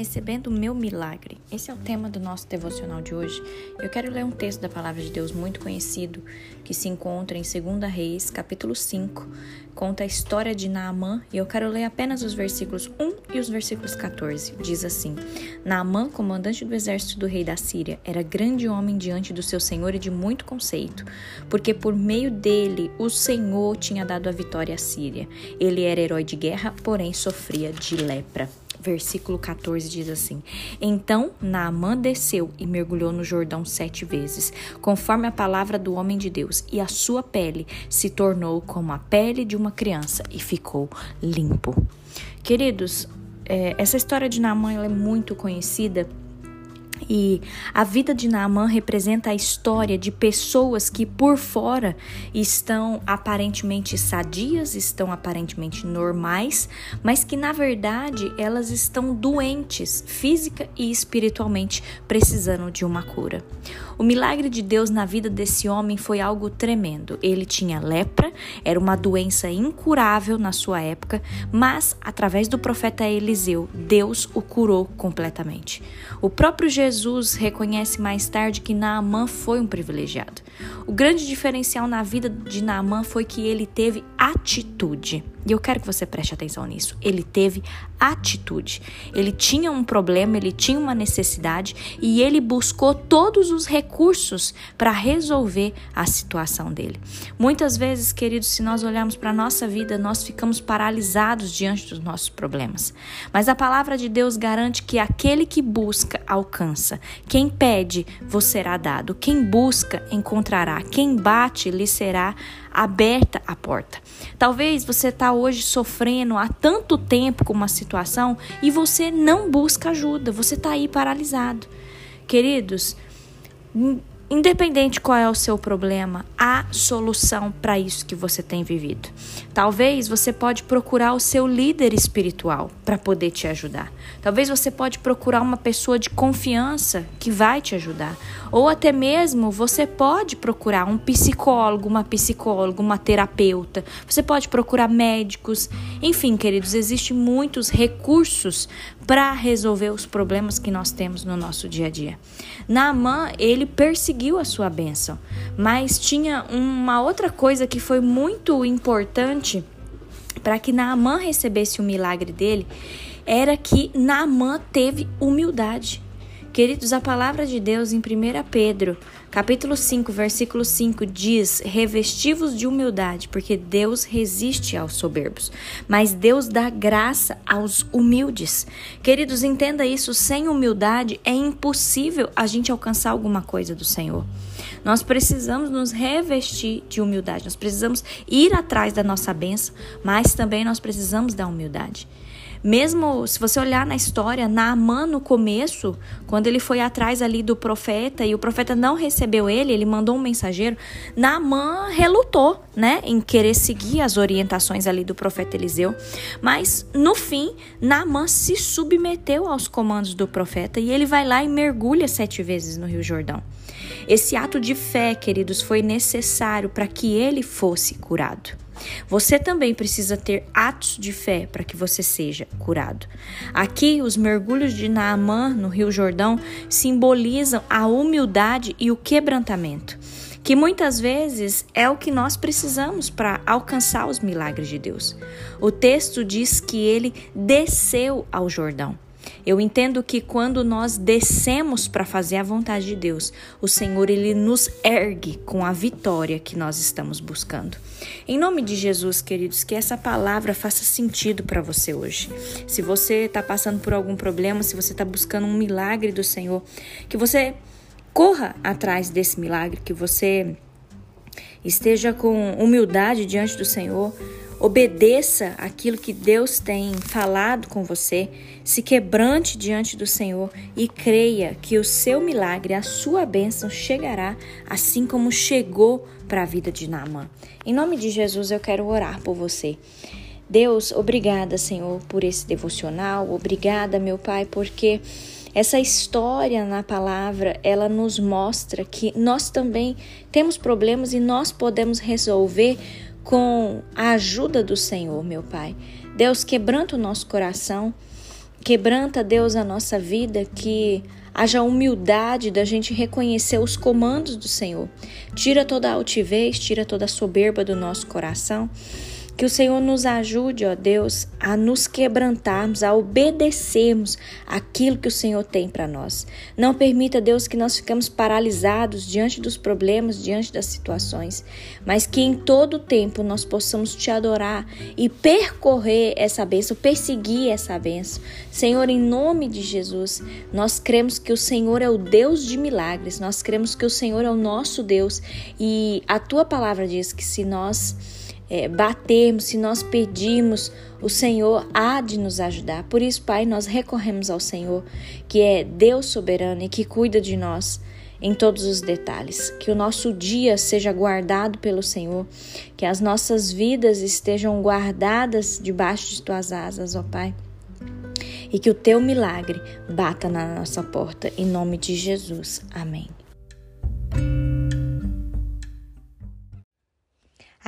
Recebendo o meu milagre. Esse é o tema do nosso devocional de hoje. Eu quero ler um texto da palavra de Deus muito conhecido que se encontra em 2 Reis, capítulo 5. Conta a história de Naamã e eu quero ler apenas os versículos 1 e os versículos 14. Diz assim: Naamã, comandante do exército do rei da Síria, era grande homem diante do seu senhor e de muito conceito, porque por meio dele o Senhor tinha dado a vitória à Síria. Ele era herói de guerra, porém sofria de lepra versículo 14 diz assim: Então Naamã desceu e mergulhou no Jordão sete vezes, conforme a palavra do homem de Deus, e a sua pele se tornou como a pele de uma criança e ficou limpo. Queridos, é, essa história de Naamã é muito conhecida e a vida de Naamã representa a história de pessoas que por fora estão aparentemente sadias, estão aparentemente normais, mas que na verdade elas estão doentes física e espiritualmente, precisando de uma cura. O milagre de Deus na vida desse homem foi algo tremendo. Ele tinha lepra, era uma doença incurável na sua época, mas através do profeta Eliseu, Deus o curou completamente. O próprio Jesus Jesus reconhece mais tarde que Naamã foi um privilegiado. O grande diferencial na vida de Naamã foi que ele teve atitude. E eu quero que você preste atenção nisso. Ele teve atitude. Ele tinha um problema, ele tinha uma necessidade e ele buscou todos os recursos para resolver a situação dele. Muitas vezes, queridos, se nós olharmos para a nossa vida, nós ficamos paralisados diante dos nossos problemas. Mas a palavra de Deus garante que aquele que busca, alcança. Quem pede, vos será dado. Quem busca, encontrará. Quem bate, lhe será aberta a porta. Talvez você está hoje sofrendo há tanto tempo com uma situação e você não busca ajuda, você está aí paralisado. Queridos, Independente qual é o seu problema, há solução para isso que você tem vivido. Talvez você pode procurar o seu líder espiritual para poder te ajudar. Talvez você pode procurar uma pessoa de confiança que vai te ajudar. Ou até mesmo você pode procurar um psicólogo, uma psicóloga, uma terapeuta. Você pode procurar médicos. Enfim, queridos, existem muitos recursos para resolver os problemas que nós temos no nosso dia a dia. Naamã, ele perseguiu a sua bênção, mas tinha uma outra coisa que foi muito importante para que Naamã recebesse o milagre dele, era que Naamã teve humildade. Queridos, a palavra de Deus em 1 Pedro, capítulo 5, versículo 5 diz: "Revestivos de humildade, porque Deus resiste aos soberbos, mas Deus dá graça aos humildes." Queridos, entenda isso, sem humildade é impossível a gente alcançar alguma coisa do Senhor. Nós precisamos nos revestir de humildade, nós precisamos ir atrás da nossa bênção, mas também nós precisamos da humildade. Mesmo se você olhar na história, Naamã no começo, quando ele foi atrás ali do profeta e o profeta não recebeu ele, ele mandou um mensageiro, Naamã relutou, né, em querer seguir as orientações ali do profeta Eliseu. Mas no fim, Naamã se submeteu aos comandos do profeta e ele vai lá e mergulha sete vezes no Rio Jordão. Esse ato de fé, queridos, foi necessário para que ele fosse curado. Você também precisa ter atos de fé para que você seja curado. Aqui, os mergulhos de Naamã no Rio Jordão simbolizam a humildade e o quebrantamento, que muitas vezes é o que nós precisamos para alcançar os milagres de Deus. O texto diz que ele desceu ao Jordão. Eu entendo que quando nós descemos para fazer a vontade de Deus, o Senhor ele nos ergue com a vitória que nós estamos buscando. Em nome de Jesus, queridos, que essa palavra faça sentido para você hoje. Se você está passando por algum problema, se você está buscando um milagre do Senhor, que você corra atrás desse milagre, que você esteja com humildade diante do Senhor Obedeça aquilo que Deus tem falado com você, se quebrante diante do Senhor e creia que o seu milagre, a sua bênção chegará assim como chegou para a vida de Naamã. Em nome de Jesus, eu quero orar por você. Deus, obrigada, Senhor, por esse devocional. Obrigada, meu Pai, porque essa história na palavra, ela nos mostra que nós também temos problemas e nós podemos resolver com a ajuda do Senhor, meu Pai. Deus, quebranta o nosso coração, quebranta, Deus, a nossa vida, que haja humildade da gente reconhecer os comandos do Senhor. Tira toda a altivez, tira toda a soberba do nosso coração que o Senhor nos ajude, ó Deus, a nos quebrantarmos, a obedecermos aquilo que o Senhor tem para nós. Não permita, Deus, que nós ficamos paralisados diante dos problemas, diante das situações, mas que em todo tempo nós possamos te adorar e percorrer essa bênção, perseguir essa bênção. Senhor, em nome de Jesus, nós cremos que o Senhor é o Deus de milagres, nós cremos que o Senhor é o nosso Deus e a tua palavra diz que se nós é, batermos, se nós pedirmos, o Senhor há de nos ajudar. Por isso, Pai, nós recorremos ao Senhor, que é Deus soberano e que cuida de nós em todos os detalhes. Que o nosso dia seja guardado pelo Senhor, que as nossas vidas estejam guardadas debaixo de tuas asas, ó Pai. E que o teu milagre bata na nossa porta, em nome de Jesus. Amém.